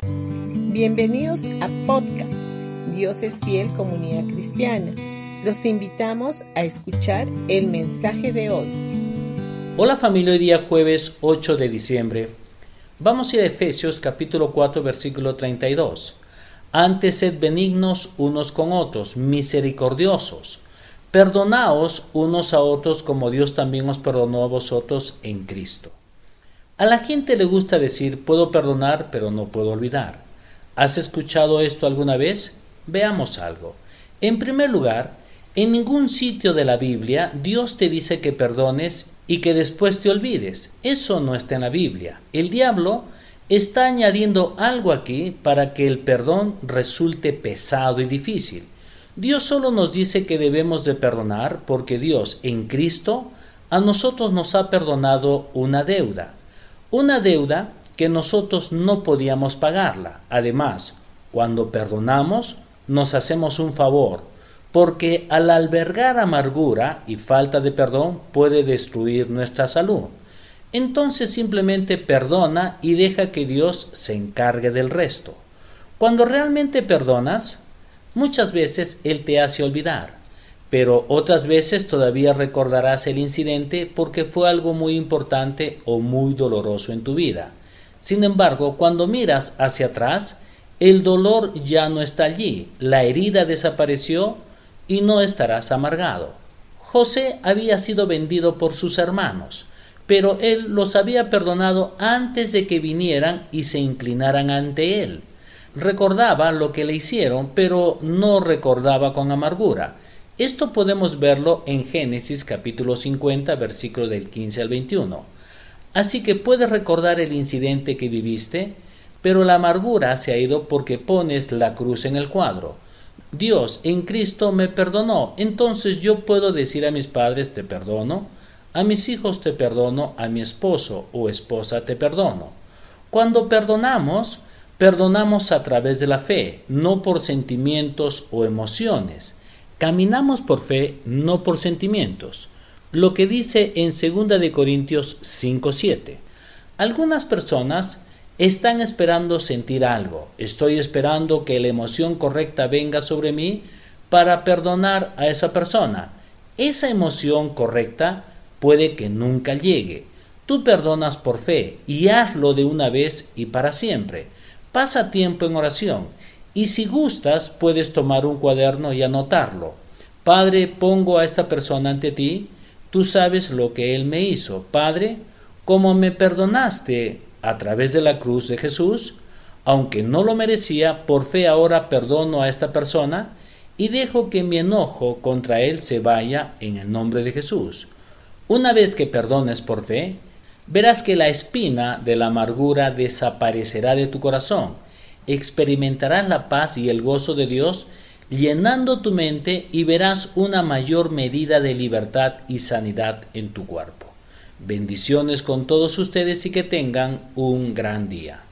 Bienvenidos a podcast Dios es fiel comunidad cristiana. Los invitamos a escuchar el mensaje de hoy. Hola familia, hoy día jueves 8 de diciembre. Vamos a ir a Efesios capítulo 4 versículo 32. Antes sed benignos unos con otros, misericordiosos. Perdonaos unos a otros como Dios también os perdonó a vosotros en Cristo. A la gente le gusta decir puedo perdonar pero no puedo olvidar. ¿Has escuchado esto alguna vez? Veamos algo. En primer lugar, en ningún sitio de la Biblia Dios te dice que perdones y que después te olvides. Eso no está en la Biblia. El diablo está añadiendo algo aquí para que el perdón resulte pesado y difícil. Dios solo nos dice que debemos de perdonar porque Dios en Cristo a nosotros nos ha perdonado una deuda. Una deuda que nosotros no podíamos pagarla. Además, cuando perdonamos, nos hacemos un favor, porque al albergar amargura y falta de perdón puede destruir nuestra salud. Entonces simplemente perdona y deja que Dios se encargue del resto. Cuando realmente perdonas, muchas veces Él te hace olvidar, pero otras veces todavía recordarás el incidente porque fue algo muy importante o muy doloroso en tu vida. Sin embargo, cuando miras hacia atrás, el dolor ya no está allí, la herida desapareció y no estarás amargado. José había sido vendido por sus hermanos, pero él los había perdonado antes de que vinieran y se inclinaran ante él. Recordaba lo que le hicieron, pero no recordaba con amargura. Esto podemos verlo en Génesis capítulo 50, versículo del 15 al 21. Así que puedes recordar el incidente que viviste, pero la amargura se ha ido porque pones la cruz en el cuadro. Dios en Cristo me perdonó, entonces yo puedo decir a mis padres te perdono, a mis hijos te perdono, a mi esposo o esposa te perdono. Cuando perdonamos, perdonamos a través de la fe, no por sentimientos o emociones. Caminamos por fe, no por sentimientos. Lo que dice en 2 de Corintios 5:7. Algunas personas están esperando sentir algo. Estoy esperando que la emoción correcta venga sobre mí para perdonar a esa persona. Esa emoción correcta puede que nunca llegue. Tú perdonas por fe y hazlo de una vez y para siempre. Pasa tiempo en oración y si gustas puedes tomar un cuaderno y anotarlo. Padre, pongo a esta persona ante ti. Tú sabes lo que él me hizo. Padre, como me perdonaste a través de la cruz de Jesús, aunque no lo merecía, por fe ahora perdono a esta persona y dejo que mi enojo contra él se vaya en el nombre de Jesús. Una vez que perdones por fe, verás que la espina de la amargura desaparecerá de tu corazón, experimentarás la paz y el gozo de Dios llenando tu mente y verás una mayor medida de libertad y sanidad en tu cuerpo. Bendiciones con todos ustedes y que tengan un gran día.